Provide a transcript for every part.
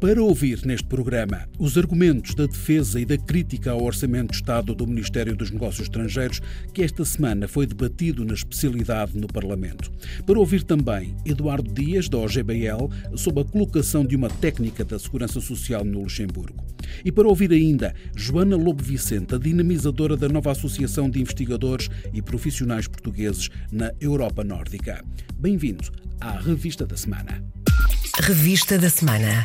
Para ouvir neste programa os argumentos da defesa e da crítica ao Orçamento de Estado do Ministério dos Negócios Estrangeiros, que esta semana foi debatido na especialidade no Parlamento. Para ouvir também Eduardo Dias, da OGBL, sobre a colocação de uma técnica da Segurança Social no Luxemburgo. E para ouvir ainda Joana Lobo Vicente, a dinamizadora da nova Associação de Investigadores e Profissionais Portugueses na Europa Nórdica. Bem-vindo à Revista da Semana. Revista da Semana.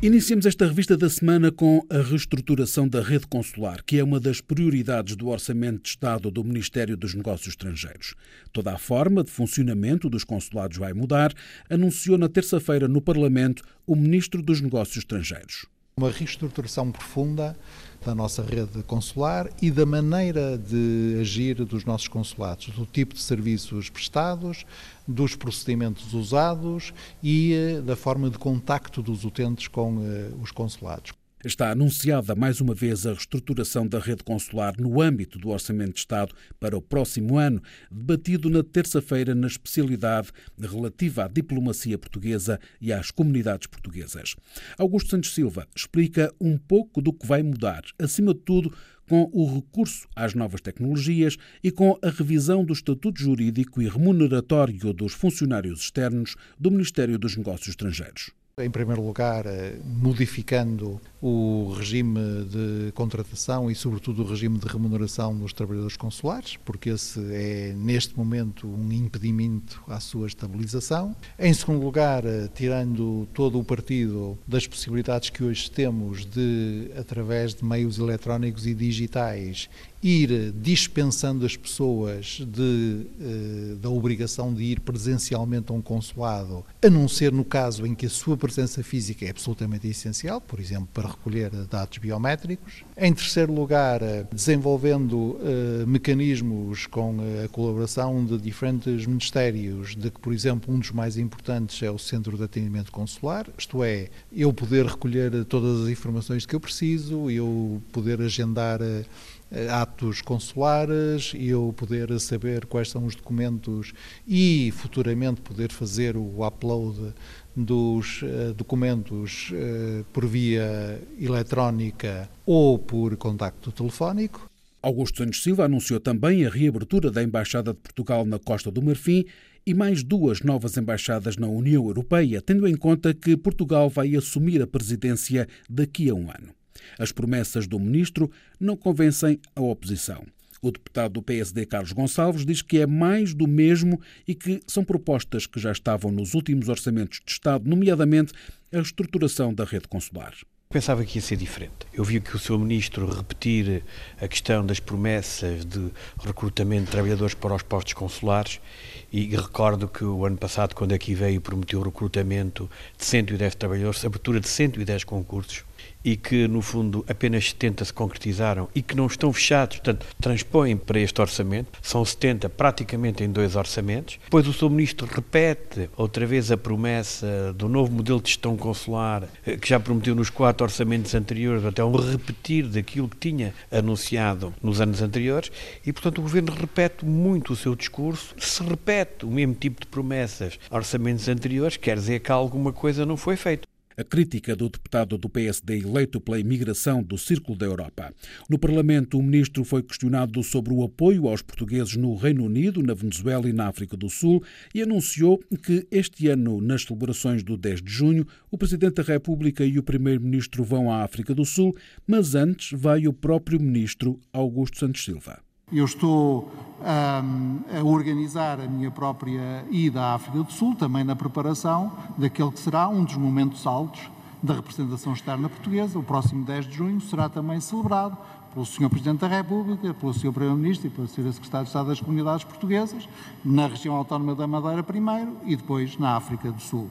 Iniciamos esta revista da semana com a reestruturação da rede consular, que é uma das prioridades do Orçamento de Estado do Ministério dos Negócios Estrangeiros. Toda a forma de funcionamento dos consulados vai mudar, anunciou na terça-feira no Parlamento o Ministro dos Negócios Estrangeiros. Uma reestruturação profunda da nossa rede consular e da maneira de agir dos nossos consulados, do tipo de serviços prestados, dos procedimentos usados e eh, da forma de contacto dos utentes com eh, os consulados. Está anunciada mais uma vez a reestruturação da rede consular no âmbito do Orçamento de Estado para o próximo ano, debatido na terça-feira na especialidade relativa à diplomacia portuguesa e às comunidades portuguesas. Augusto Santos Silva explica um pouco do que vai mudar, acima de tudo, com o recurso às novas tecnologias e com a revisão do estatuto jurídico e remuneratório dos funcionários externos do Ministério dos Negócios Estrangeiros. Em primeiro lugar, eh, modificando o regime de contratação e, sobretudo, o regime de remuneração dos trabalhadores consulares, porque esse é, neste momento, um impedimento à sua estabilização. Em segundo lugar, eh, tirando todo o partido das possibilidades que hoje temos de, através de meios eletrónicos e digitais, ir dispensando as pessoas de, eh, da obrigação de ir presencialmente a um consulado, a não ser no caso em que a sua presença física é absolutamente essencial, por exemplo, para recolher dados biométricos. Em terceiro lugar, eh, desenvolvendo eh, mecanismos com a colaboração de diferentes ministérios, de que, por exemplo, um dos mais importantes é o Centro de Atendimento Consular, isto é, eu poder recolher todas as informações que eu preciso, eu poder agendar atos consulares eu poder saber quais são os documentos e futuramente poder fazer o upload dos uh, documentos uh, por via eletrónica ou por contacto telefónico. Augusto Santos Silva anunciou também a reabertura da Embaixada de Portugal na Costa do Marfim e mais duas novas embaixadas na União Europeia, tendo em conta que Portugal vai assumir a presidência daqui a um ano. As promessas do ministro não convencem a oposição. O deputado do PSD, Carlos Gonçalves, diz que é mais do mesmo e que são propostas que já estavam nos últimos orçamentos de Estado, nomeadamente a estruturação da rede consular. Pensava que ia ser diferente. Eu vi que o seu ministro repetir a questão das promessas de recrutamento de trabalhadores para os postos consulares e recordo que o ano passado, quando aqui veio, prometeu recrutamento de 110 trabalhadores, abertura de 110 concursos e que, no fundo, apenas 70 se concretizaram e que não estão fechados, portanto, transpõem para este orçamento, são 70 praticamente em dois orçamentos. Depois o Sr. Ministro repete outra vez a promessa do novo modelo de gestão consular, eh, que já prometeu nos quatro orçamentos anteriores, até um repetir daquilo que tinha anunciado nos anos anteriores, e, portanto, o Governo repete muito o seu discurso, se repete o mesmo tipo de promessas orçamentos anteriores, quer dizer que alguma coisa não foi feita a crítica do deputado do PSD eleito pela imigração do Círculo da Europa. No Parlamento, o ministro foi questionado sobre o apoio aos portugueses no Reino Unido, na Venezuela e na África do Sul e anunciou que este ano, nas celebrações do 10 de junho, o Presidente da República e o Primeiro-Ministro vão à África do Sul, mas antes vai o próprio Ministro Augusto Santos Silva. Eu estou a organizar a minha própria ida à África do Sul, também na preparação daquele que será um dos momentos altos da representação externa portuguesa. O próximo 10 de junho será também celebrado pelo Sr. Presidente da República, pelo Sr. Primeiro-Ministro e pelo Sr. Secretário de Estado das Comunidades Portuguesas, na região autónoma da Madeira primeiro e depois na África do Sul.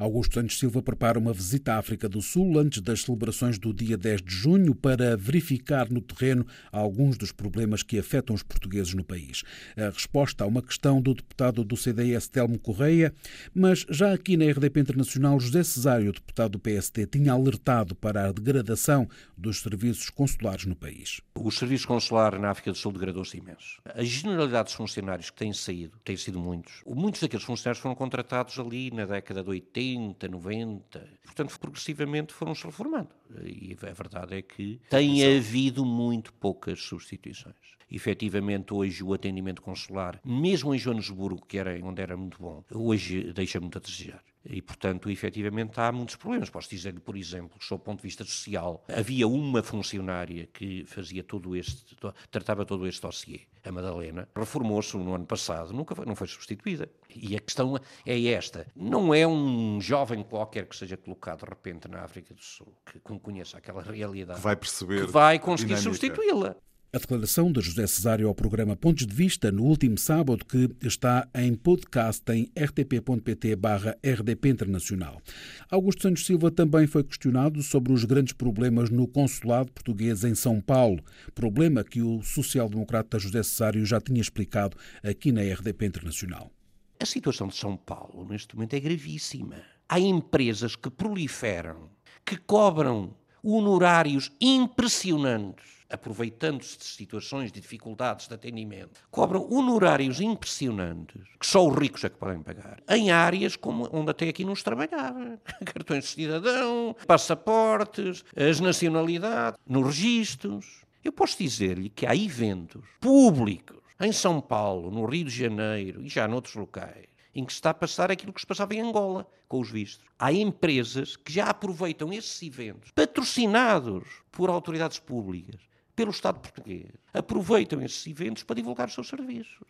Augusto Santos Silva prepara uma visita à África do Sul antes das celebrações do dia 10 de junho para verificar no terreno alguns dos problemas que afetam os portugueses no país. A resposta a uma questão do deputado do CDS Telmo Correia, mas já aqui na RDP Internacional, José Cesário, deputado do PSD, tinha alertado para a degradação dos serviços consulares no país. O serviço consular na África do Sul degradou-se imenso. A generalidade dos funcionários que têm saído, têm sido muitos, muitos daqueles funcionários foram contratados ali na década de 80, 80, 90. Portanto, progressivamente foram-se reformando. E a verdade é que tem havido muito poucas substituições. Efetivamente, hoje o atendimento consular, mesmo em Joanesburgo, que era onde era muito bom, hoje deixa muito a desejar. E, portanto, efetivamente há muitos problemas. Posso dizer-lhe, por exemplo, que, sob o ponto de vista social, havia uma funcionária que fazia todo este, tratava todo este dossiê, a Madalena, reformou-se no ano passado, nunca foi, não foi substituída. E a questão é esta: não é um jovem qualquer que seja colocado de repente na África do Sul, que conheça aquela realidade, que vai perceber, que vai conseguir substituí-la. A declaração de José Cesário ao programa Pontos de Vista no último sábado, que está em podcast em rtp.pt RDP Internacional. Augusto Santos Silva também foi questionado sobre os grandes problemas no consulado português em São Paulo, problema que o social-democrata José Cesário já tinha explicado aqui na RDP Internacional. A situação de São Paulo neste momento é gravíssima. Há empresas que proliferam, que cobram honorários impressionantes aproveitando-se de situações de dificuldades de atendimento, cobram honorários impressionantes, que só os ricos é que podem pagar, em áreas como onde até aqui não se trabalhava. Cartões de cidadão, passaportes, as nacionalidades, nos registros. Eu posso dizer-lhe que há eventos públicos em São Paulo, no Rio de Janeiro e já noutros locais, em que se está a passar aquilo que se passava em Angola com os vistos. Há empresas que já aproveitam esses eventos, patrocinados por autoridades públicas, pelo Estado português, aproveitam esses eventos para divulgar os seus serviços.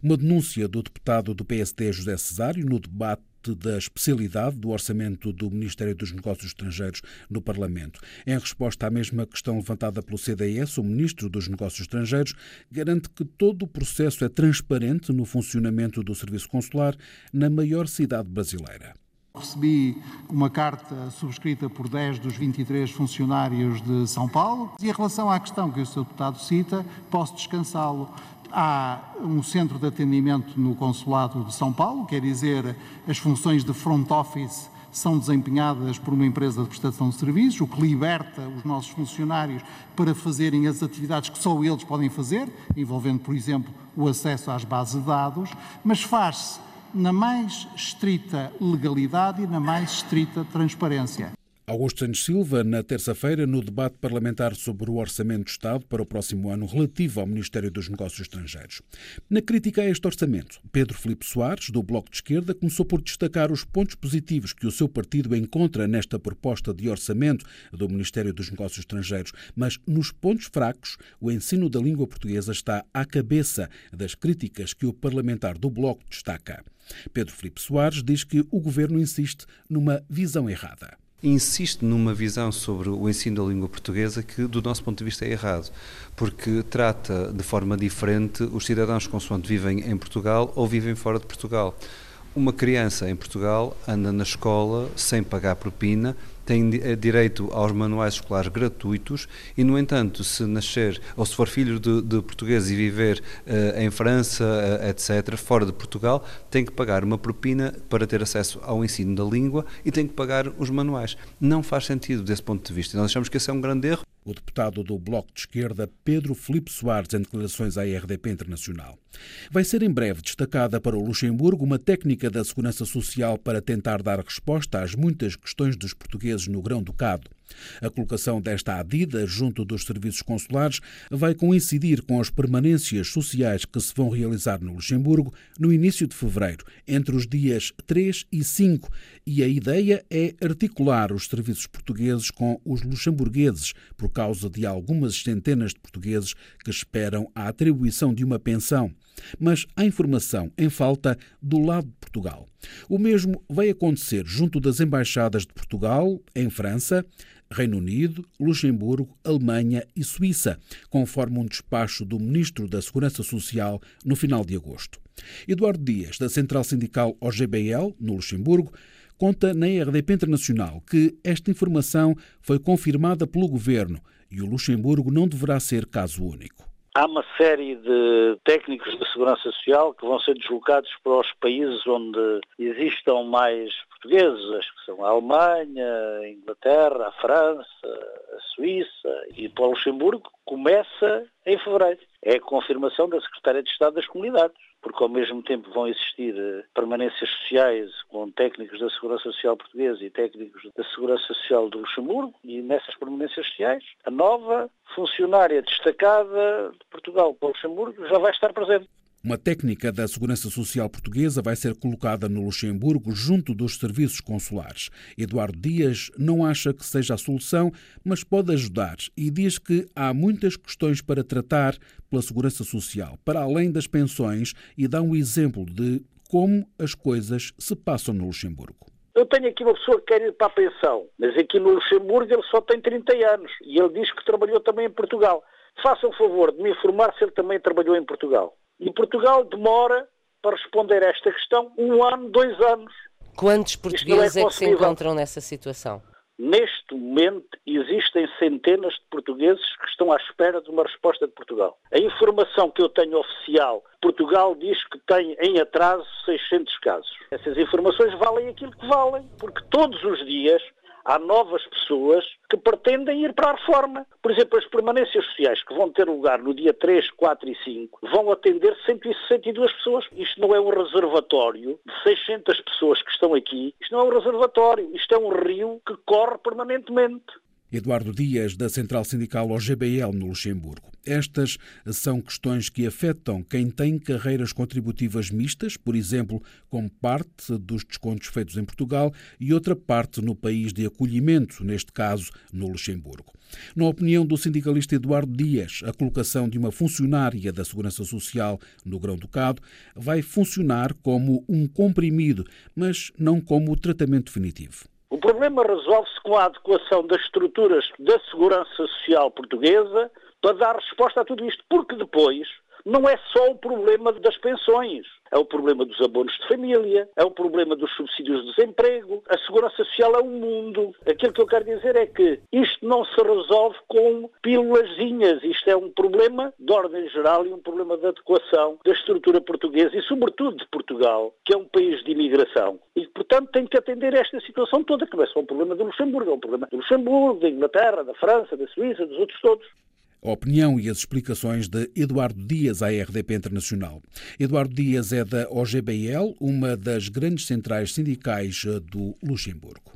Uma denúncia do deputado do PSD José Cesário no debate da especialidade do orçamento do Ministério dos Negócios Estrangeiros no Parlamento. Em resposta à mesma questão levantada pelo CDS, o Ministro dos Negócios Estrangeiros garante que todo o processo é transparente no funcionamento do serviço consular na maior cidade brasileira. Recebi uma carta subscrita por 10 dos 23 funcionários de São Paulo e em relação à questão que o Sr. Deputado cita, posso descansá-lo. Há um centro de atendimento no Consulado de São Paulo, quer dizer, as funções de front office são desempenhadas por uma empresa de prestação de serviços, o que liberta os nossos funcionários para fazerem as atividades que só eles podem fazer, envolvendo, por exemplo, o acesso às bases de dados, mas faz-se na mais estrita legalidade e na mais estrita transparência. Augusto Santos Silva, na terça-feira, no debate parlamentar sobre o Orçamento do Estado para o próximo ano relativo ao Ministério dos Negócios Estrangeiros. Na crítica a este orçamento, Pedro Filipe Soares, do Bloco de Esquerda, começou por destacar os pontos positivos que o seu partido encontra nesta proposta de orçamento do Ministério dos Negócios Estrangeiros, mas nos pontos fracos, o ensino da língua portuguesa está à cabeça das críticas que o parlamentar do Bloco destaca. Pedro Filipe Soares diz que o governo insiste numa visão errada insiste numa visão sobre o ensino da língua portuguesa que, do nosso ponto de vista, é errado, porque trata de forma diferente os cidadãos consoante vivem em Portugal ou vivem fora de Portugal. Uma criança em Portugal anda na escola sem pagar propina, tem eh, direito aos manuais escolares gratuitos e, no entanto, se nascer ou se for filho de, de português e viver uh, em França, uh, etc., fora de Portugal, tem que pagar uma propina para ter acesso ao ensino da língua e tem que pagar os manuais. Não faz sentido desse ponto de vista. Nós achamos que esse é um grande erro. O deputado do Bloco de Esquerda, Pedro Filipe Soares, em declarações à RDP Internacional. Vai ser em breve destacada para o Luxemburgo uma técnica da Segurança Social para tentar dar resposta às muitas questões dos portugueses no Grão-Ducado. A colocação desta adida junto dos serviços consulares vai coincidir com as permanências sociais que se vão realizar no Luxemburgo no início de fevereiro, entre os dias 3 e 5, e a ideia é articular os serviços portugueses com os luxemburgueses, por causa de algumas centenas de portugueses que esperam a atribuição de uma pensão. Mas há informação em falta do lado de Portugal. O mesmo vai acontecer junto das embaixadas de Portugal, em França, Reino Unido, Luxemburgo, Alemanha e Suíça, conforme um despacho do Ministro da Segurança Social no final de agosto. Eduardo Dias, da Central Sindical OGBL, no Luxemburgo, conta na RDP Internacional que esta informação foi confirmada pelo governo e o Luxemburgo não deverá ser caso único. Há uma série de técnicos de segurança social que vão ser deslocados para os países onde existam mais portugueses, que são a Alemanha, a Inglaterra, a França, a Suíça e para o Luxemburgo, começa em fevereiro. É a confirmação da Secretária de Estado das Comunidades porque ao mesmo tempo vão existir eh, permanências sociais com técnicos da Segurança Social Portuguesa e técnicos da Segurança Social do Luxemburgo, e nessas permanências sociais, a nova funcionária destacada de Portugal para o Luxemburgo já vai estar presente. Uma técnica da Segurança Social Portuguesa vai ser colocada no Luxemburgo junto dos serviços consulares. Eduardo Dias não acha que seja a solução, mas pode ajudar e diz que há muitas questões para tratar pela Segurança Social, para além das pensões, e dá um exemplo de como as coisas se passam no Luxemburgo. Eu tenho aqui uma pessoa que quer ir para a pensão, mas aqui no Luxemburgo ele só tem 30 anos e ele diz que trabalhou também em Portugal. Faça o favor de me informar se ele também trabalhou em Portugal. E Portugal demora para responder a esta questão um ano, dois anos. Quantos portugueses é, é, que se encontram nessa situação? Neste momento existem centenas de portugueses que estão à espera de uma resposta de Portugal. A informação que eu tenho oficial, Portugal diz que tem em atraso 600 casos. Essas informações valem aquilo que valem, porque todos os dias há novas pessoas que pretendem ir para a reforma. Por exemplo, as permanências sociais que vão ter lugar no dia 3, 4 e 5 vão atender 162 pessoas. Isto não é um reservatório de 600 pessoas que estão aqui. Isto não é um reservatório. Isto é um rio que corre permanentemente. Eduardo Dias, da Central Sindical OGBL no Luxemburgo. Estas são questões que afetam quem tem carreiras contributivas mistas, por exemplo, como parte dos descontos feitos em Portugal e outra parte no país de acolhimento, neste caso no Luxemburgo. Na opinião do sindicalista Eduardo Dias, a colocação de uma funcionária da Segurança Social no Grão-Ducado vai funcionar como um comprimido, mas não como tratamento definitivo. O problema resolve-se com a adequação das estruturas da segurança social portuguesa para dar resposta a tudo isto, porque depois não é só o problema das pensões. É o problema dos abonos de família, é o problema dos subsídios de desemprego. A segurança social é um mundo. Aquilo que eu quero dizer é que isto não se resolve com pílulazinhas. Isto é um problema de ordem geral e um problema de adequação da estrutura portuguesa e, sobretudo, de Portugal, que é um país de imigração. E, portanto, tem que atender a esta situação toda, que não é só um problema do Luxemburgo, é um problema do Luxemburgo, da Inglaterra, da França, da Suíça, dos outros todos. A opinião e as explicações de Eduardo Dias à RDP Internacional. Eduardo Dias é da OGBL, uma das grandes centrais sindicais eh, do Luxemburgo.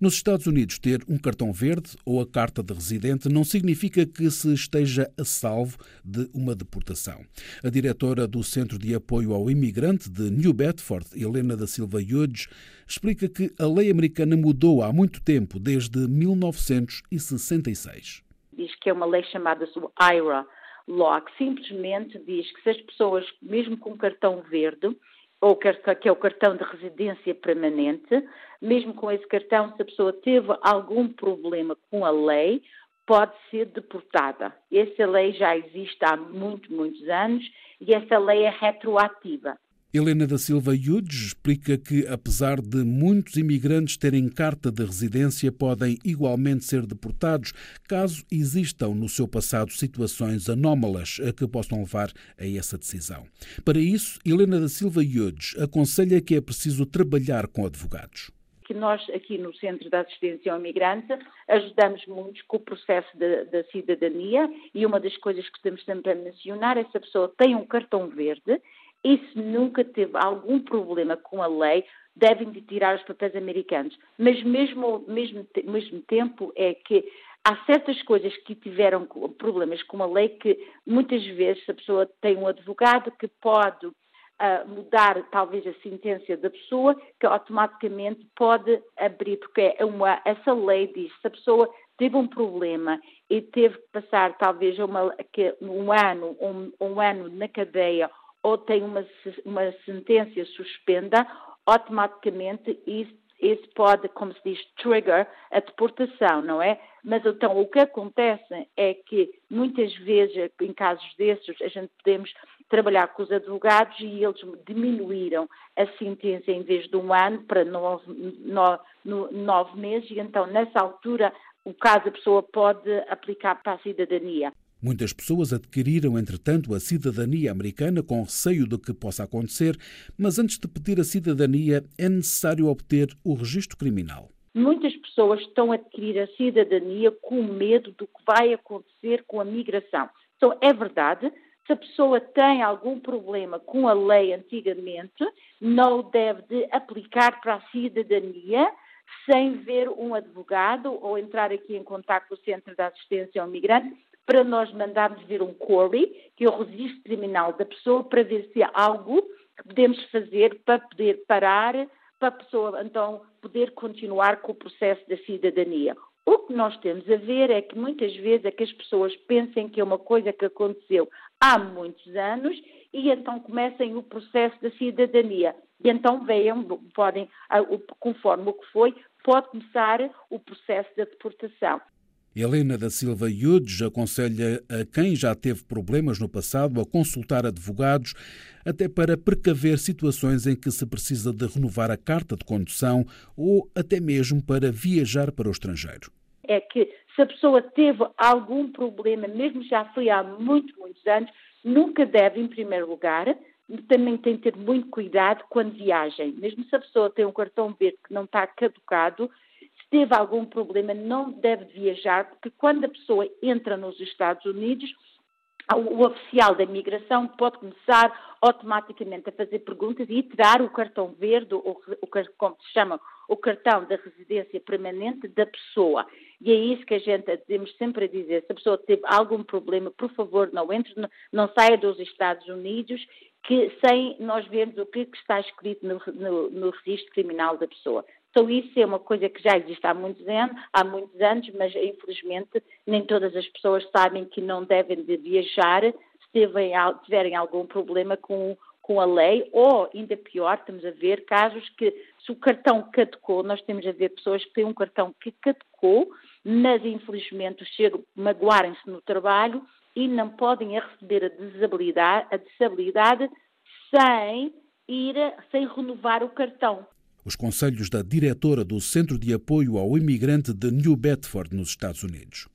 Nos Estados Unidos, ter um cartão verde ou a carta de residente não significa que se esteja a salvo de uma deportação. A diretora do Centro de Apoio ao Imigrante de New Bedford, Helena da Silva Hughes, explica que a lei americana mudou há muito tempo, desde 1966 diz que é uma lei chamada IRA Law, que simplesmente diz que se as pessoas, mesmo com cartão verde, ou que é o cartão de residência permanente, mesmo com esse cartão, se a pessoa teve algum problema com a lei, pode ser deportada. Essa lei já existe há muitos, muitos anos e essa lei é retroativa. Helena da Silva Yudes explica que, apesar de muitos imigrantes terem carta de residência, podem igualmente ser deportados caso existam no seu passado situações anómalas que possam levar a essa decisão. Para isso, Helena da Silva Yudes aconselha que é preciso trabalhar com advogados que nós aqui no Centro de Assistência ao Imigrante ajudamos muito com o processo da cidadania e uma das coisas que temos sempre a mencionar é se a pessoa tem um cartão verde e se nunca teve algum problema com a lei, devem de tirar os papéis americanos. Mas mesmo mesmo, mesmo tempo é que há certas coisas que tiveram problemas com a lei que muitas vezes a pessoa tem um advogado que pode uh, mudar talvez a sentença da pessoa, que automaticamente pode abrir, porque é uma, essa lei diz se a pessoa teve um problema e teve que passar talvez uma, um ano, um, um ano na cadeia ou tem uma, uma sentença suspenda, automaticamente isso, pode, como se diz, trigger a deportação, não é? Mas então o que acontece é que muitas vezes, em casos desses, a gente podemos trabalhar com os advogados e eles diminuíram a sentença em vez de um ano para nove, nove, nove meses e então nessa altura o caso a pessoa pode aplicar para a cidadania. Muitas pessoas adquiriram, entretanto, a cidadania americana com receio de que possa acontecer, mas antes de pedir a cidadania é necessário obter o registro criminal. Muitas pessoas estão a adquirir a cidadania com medo do que vai acontecer com a migração. Então, é verdade, se a pessoa tem algum problema com a lei antigamente, não deve de aplicar para a cidadania sem ver um advogado ou entrar aqui em contato com o Centro de Assistência ao Migrante para nós mandarmos ver um query, que é o registro criminal da pessoa, para ver se há algo que podemos fazer para poder parar, para a pessoa então poder continuar com o processo da cidadania. O que nós temos a ver é que muitas vezes é que as pessoas pensem que é uma coisa que aconteceu há muitos anos e então comecem o processo da cidadania. E então venham, podem, conforme o que foi, pode começar o processo da deportação. Helena da Silva Yudes aconselha a quem já teve problemas no passado a consultar advogados, até para precaver situações em que se precisa de renovar a carta de condução ou até mesmo para viajar para o estrangeiro. É que se a pessoa teve algum problema, mesmo já foi há muitos, muitos anos, nunca deve, em primeiro lugar, também tem que ter muito cuidado quando viagem. Mesmo se a pessoa tem um cartão verde que não está caducado, teve algum problema, não deve viajar, porque quando a pessoa entra nos Estados Unidos, o oficial da imigração pode começar automaticamente a fazer perguntas e tirar o cartão verde, ou o, como se chama, o cartão da residência permanente da pessoa. E é isso que a gente temos sempre a dizer. Se a pessoa teve algum problema, por favor, não entre, não saia dos Estados Unidos que, sem nós vermos o que está escrito no, no, no registro criminal da pessoa. Então isso é uma coisa que já existe há muitos anos, há muitos anos, mas infelizmente nem todas as pessoas sabem que não devem de viajar se tiverem algum problema com, com a lei, ou ainda pior, estamos a ver casos que se o cartão caducou, nós temos a ver pessoas que têm um cartão que caducou, mas infelizmente chegam, magoarem-se no trabalho e não podem receber a desabilidade, a desabilidade sem ir, sem renovar o cartão os conselhos da diretora do Centro de Apoio ao Imigrante de New Bedford, nos Estados Unidos.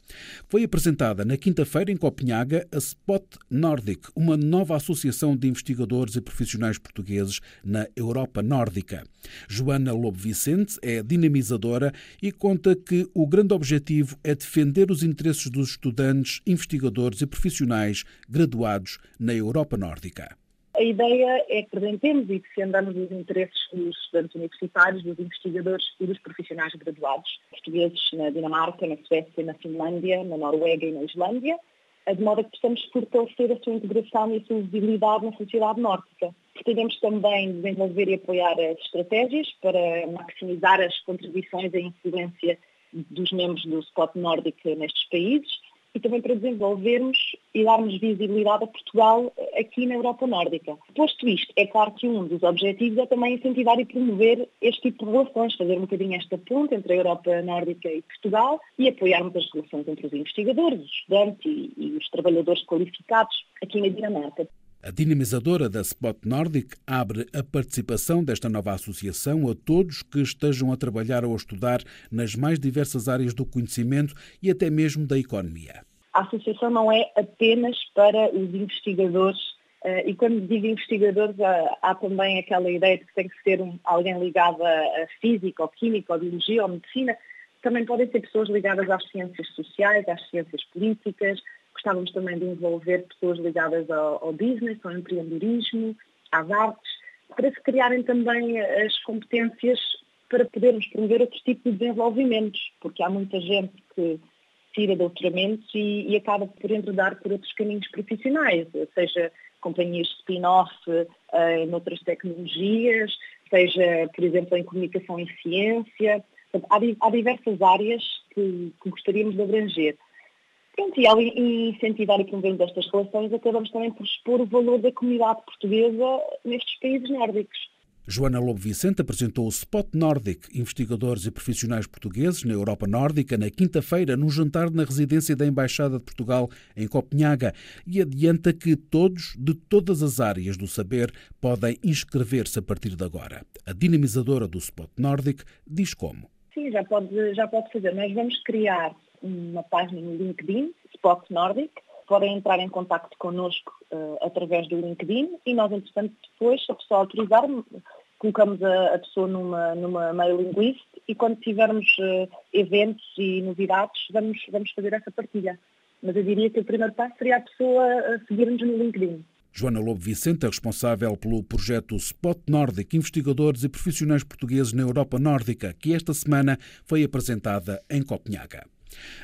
Foi apresentada na quinta-feira em Copenhaga a Spot Nordic, uma nova associação de investigadores e profissionais portugueses na Europa Nórdica. Joana Lobo Vicente é dinamizadora e conta que o grande objetivo é defender os interesses dos estudantes, investigadores e profissionais graduados na Europa Nórdica. A ideia é que apresentemos e defendamos os interesses dos estudantes universitários, dos investigadores e dos profissionais graduados, portugueses na Dinamarca, na Suécia, na Finlândia, na Noruega e na Islândia, de modo a que possamos fortalecer a sua integração e a sua visibilidade na sociedade nórdica. Pretendemos também desenvolver e apoiar as estratégias para maximizar as contribuições e a influência dos membros do Spot Nórdico nestes países e também para desenvolvermos e darmos visibilidade a Portugal aqui na Europa Nórdica. Posto isto, é claro que um dos objetivos é também incentivar e promover este tipo de relações, fazer um bocadinho esta ponte entre a Europa Nórdica e Portugal e apoiarmos as relações entre os investigadores, os estudantes e, e os trabalhadores qualificados aqui na Dinamarca. A dinamizadora da Spot Nordic abre a participação desta nova associação a todos que estejam a trabalhar ou a estudar nas mais diversas áreas do conhecimento e até mesmo da economia. A associação não é apenas para os investigadores Uh, e quando digo investigadores, há também aquela ideia de que tem que ser alguém ligado a física, ou química, ou biologia, ou medicina. Também podem ser pessoas ligadas às ciências sociais, às ciências políticas, Gostávamos também de envolver pessoas ligadas ao, ao business, ao empreendedorismo, às artes, para se criarem também as competências para podermos promover outros tipos de desenvolvimentos, porque há muita gente que tira doutoramentos e, e acaba por enredar por outros caminhos profissionais, seja companhias de spin-off em outras tecnologias, seja, por exemplo, em comunicação e ciência. Há, há diversas áreas que, que gostaríamos de abranger. Pronto, e ao incentivar e promover estas relações, acabamos também por expor o valor da comunidade portuguesa nestes países nórdicos. Joana Lobo Vicente apresentou o Spot Nordic, investigadores e profissionais portugueses na Europa Nórdica, na quinta-feira, num jantar na residência da Embaixada de Portugal em Copenhaga, e adianta que todos, de todas as áreas do saber, podem inscrever-se a partir de agora. A dinamizadora do Spot Nordic diz como. Sim, já pode, já pode fazer. Nós vamos criar uma página no LinkedIn, Spot Nordic, podem entrar em contato connosco uh, através do LinkedIn e nós, entretanto, depois, se a pessoa autorizar, colocamos a, a, pessoa numa, numa mailing list e quando tivermos uh, eventos e novidades, vamos, vamos fazer essa partilha. Mas eu diria que o primeiro passo seria a pessoa a seguir-nos no LinkedIn. Joana Lobo Vicente é responsável pelo projeto Spot Nordic, investigadores e profissionais portugueses na Europa Nórdica, que esta semana foi apresentada em Copenhaga.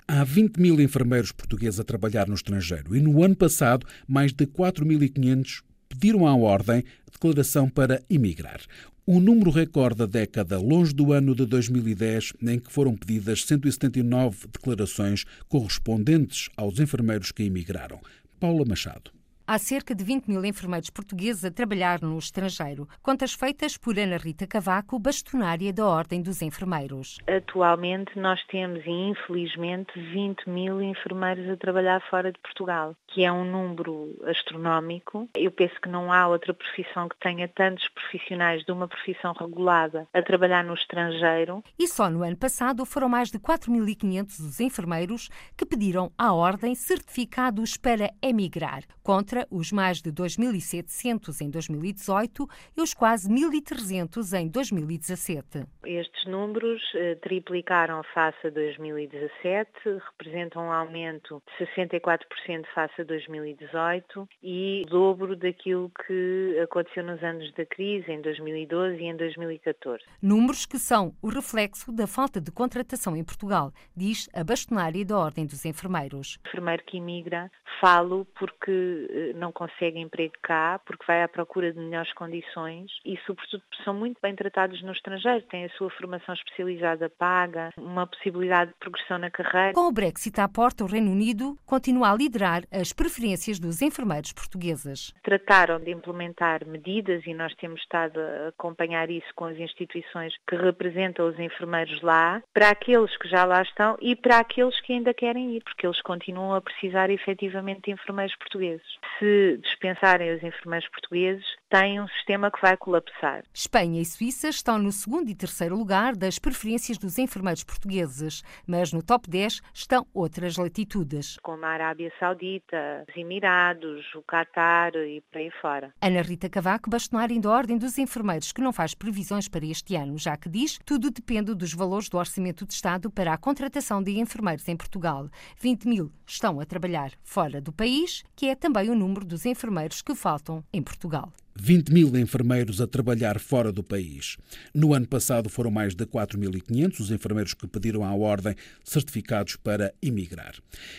Há 20 mil enfermeiros portugueses a trabalhar no estrangeiro e no ano passado mais de 4.500 pediram à Ordem declaração para emigrar. Um número recorde da década, longe do ano de 2010, em que foram pedidas 179 declarações correspondentes aos enfermeiros que emigraram. Paula Machado há cerca de 20 mil enfermeiros portugueses a trabalhar no estrangeiro. Contas feitas por Ana Rita Cavaco, bastonária da Ordem dos Enfermeiros. Atualmente nós temos, infelizmente, 20 mil enfermeiros a trabalhar fora de Portugal, que é um número astronómico. Eu penso que não há outra profissão que tenha tantos profissionais de uma profissão regulada a trabalhar no estrangeiro. E só no ano passado foram mais de 4.500 os enfermeiros que pediram à Ordem certificados para emigrar, contra os mais de 2.700 em 2018 e os quase 1.300 em 2017. Estes números eh, triplicaram face a 2017, representam um aumento de 64% face a 2018 e o dobro daquilo que aconteceu nos anos da crise, em 2012 e em 2014. Números que são o reflexo da falta de contratação em Portugal, diz a bastonária da Ordem dos Enfermeiros. O enfermeiro que imigra, falo porque eh, não consegue emprego cá porque vai à procura de melhores condições e, sobretudo, são muito bem tratados no estrangeiro, têm a sua formação especializada paga, uma possibilidade de progressão na carreira. Com o Brexit à porta, o Reino Unido continua a liderar as preferências dos enfermeiros portugueses. Trataram de implementar medidas e nós temos estado a acompanhar isso com as instituições que representam os enfermeiros lá, para aqueles que já lá estão e para aqueles que ainda querem ir, porque eles continuam a precisar efetivamente de enfermeiros portugueses se dispensarem os enfermeiros portugueses, têm um sistema que vai colapsar. Espanha e Suíça estão no segundo e terceiro lugar das preferências dos enfermeiros portugueses, mas no top 10 estão outras latitudes. Como a Arábia Saudita, os Emirados, o Catar e por aí fora. Ana Rita Cavaco, bastonária da Ordem dos Enfermeiros, que não faz previsões para este ano, já que diz tudo depende dos valores do Orçamento de Estado para a contratação de enfermeiros em Portugal. 20 mil estão a trabalhar fora do país, que é também o número número dos enfermeiros que faltam em Portugal. 20 mil enfermeiros a trabalhar fora do país. No ano passado foram mais de 4.500 os enfermeiros que pediram à Ordem certificados para emigrar.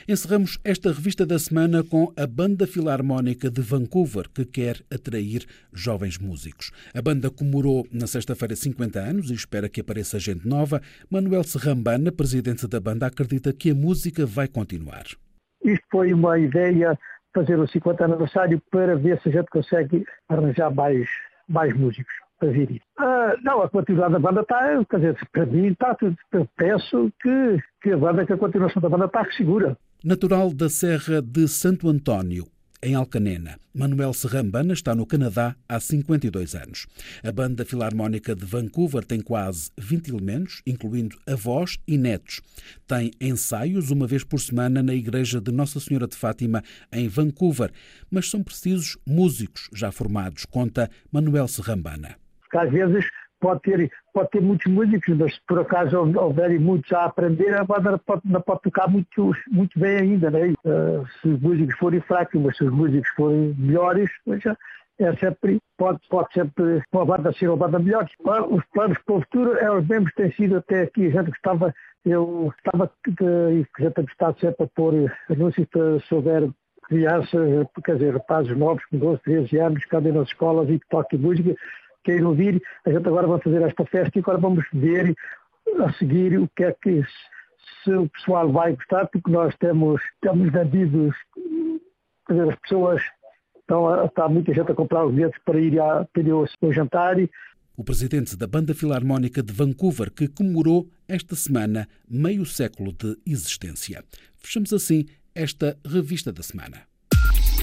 Encerramos esta revista da semana com a Banda Filarmónica de Vancouver, que quer atrair jovens músicos. A banda comemorou na sexta-feira 50 anos e espera que apareça gente nova. Manuel Serrambana, presidente da banda, acredita que a música vai continuar. Isto foi uma ideia fazer o 50 aniversário para ver se a gente consegue arranjar mais, mais músicos para vir. Ah, não, a continuidade da banda está, quer dizer, para mim está penso que, que a banda, que a continuação da banda está segura. Natural da Serra de Santo António, em Alcanena. Manuel Serrambana está no Canadá há 52 anos. A Banda Filarmónica de Vancouver tem quase 20 elementos, incluindo avós e netos. Tem ensaios uma vez por semana na Igreja de Nossa Senhora de Fátima, em Vancouver, mas são precisos músicos já formados, conta Manuel Serrambana. Às vezes pode ter, pode ter muitos músicos, mas se por acaso houverem muitos a aprender, a banda pode, não pode tocar muito, muito bem ainda. Né? Uh, se os músicos forem fracos, mas se os músicos forem melhores, já é sempre, pode, pode sempre uma banda ser uma banda melhor. Os planos para o futuro é os mesmos que têm sido até aqui. A gente gostava, eu estava e a gente gostava sempre a pôr anúncios para souber crianças, quer dizer, rapazes novos com 12, 13 anos, que andem nas escolas e que toquem música queiram ouvir, a gente agora vai fazer esta festa e agora vamos ver a seguir o que é que se o pessoal vai gostar, porque nós temos, temos vendidos, dizer, as pessoas estão está muita gente a comprar os bilhetes para ir a, pedir o jantar o presidente da Banda Filarmónica de Vancouver, que comemorou esta semana meio século de existência. Fechamos assim esta revista da semana.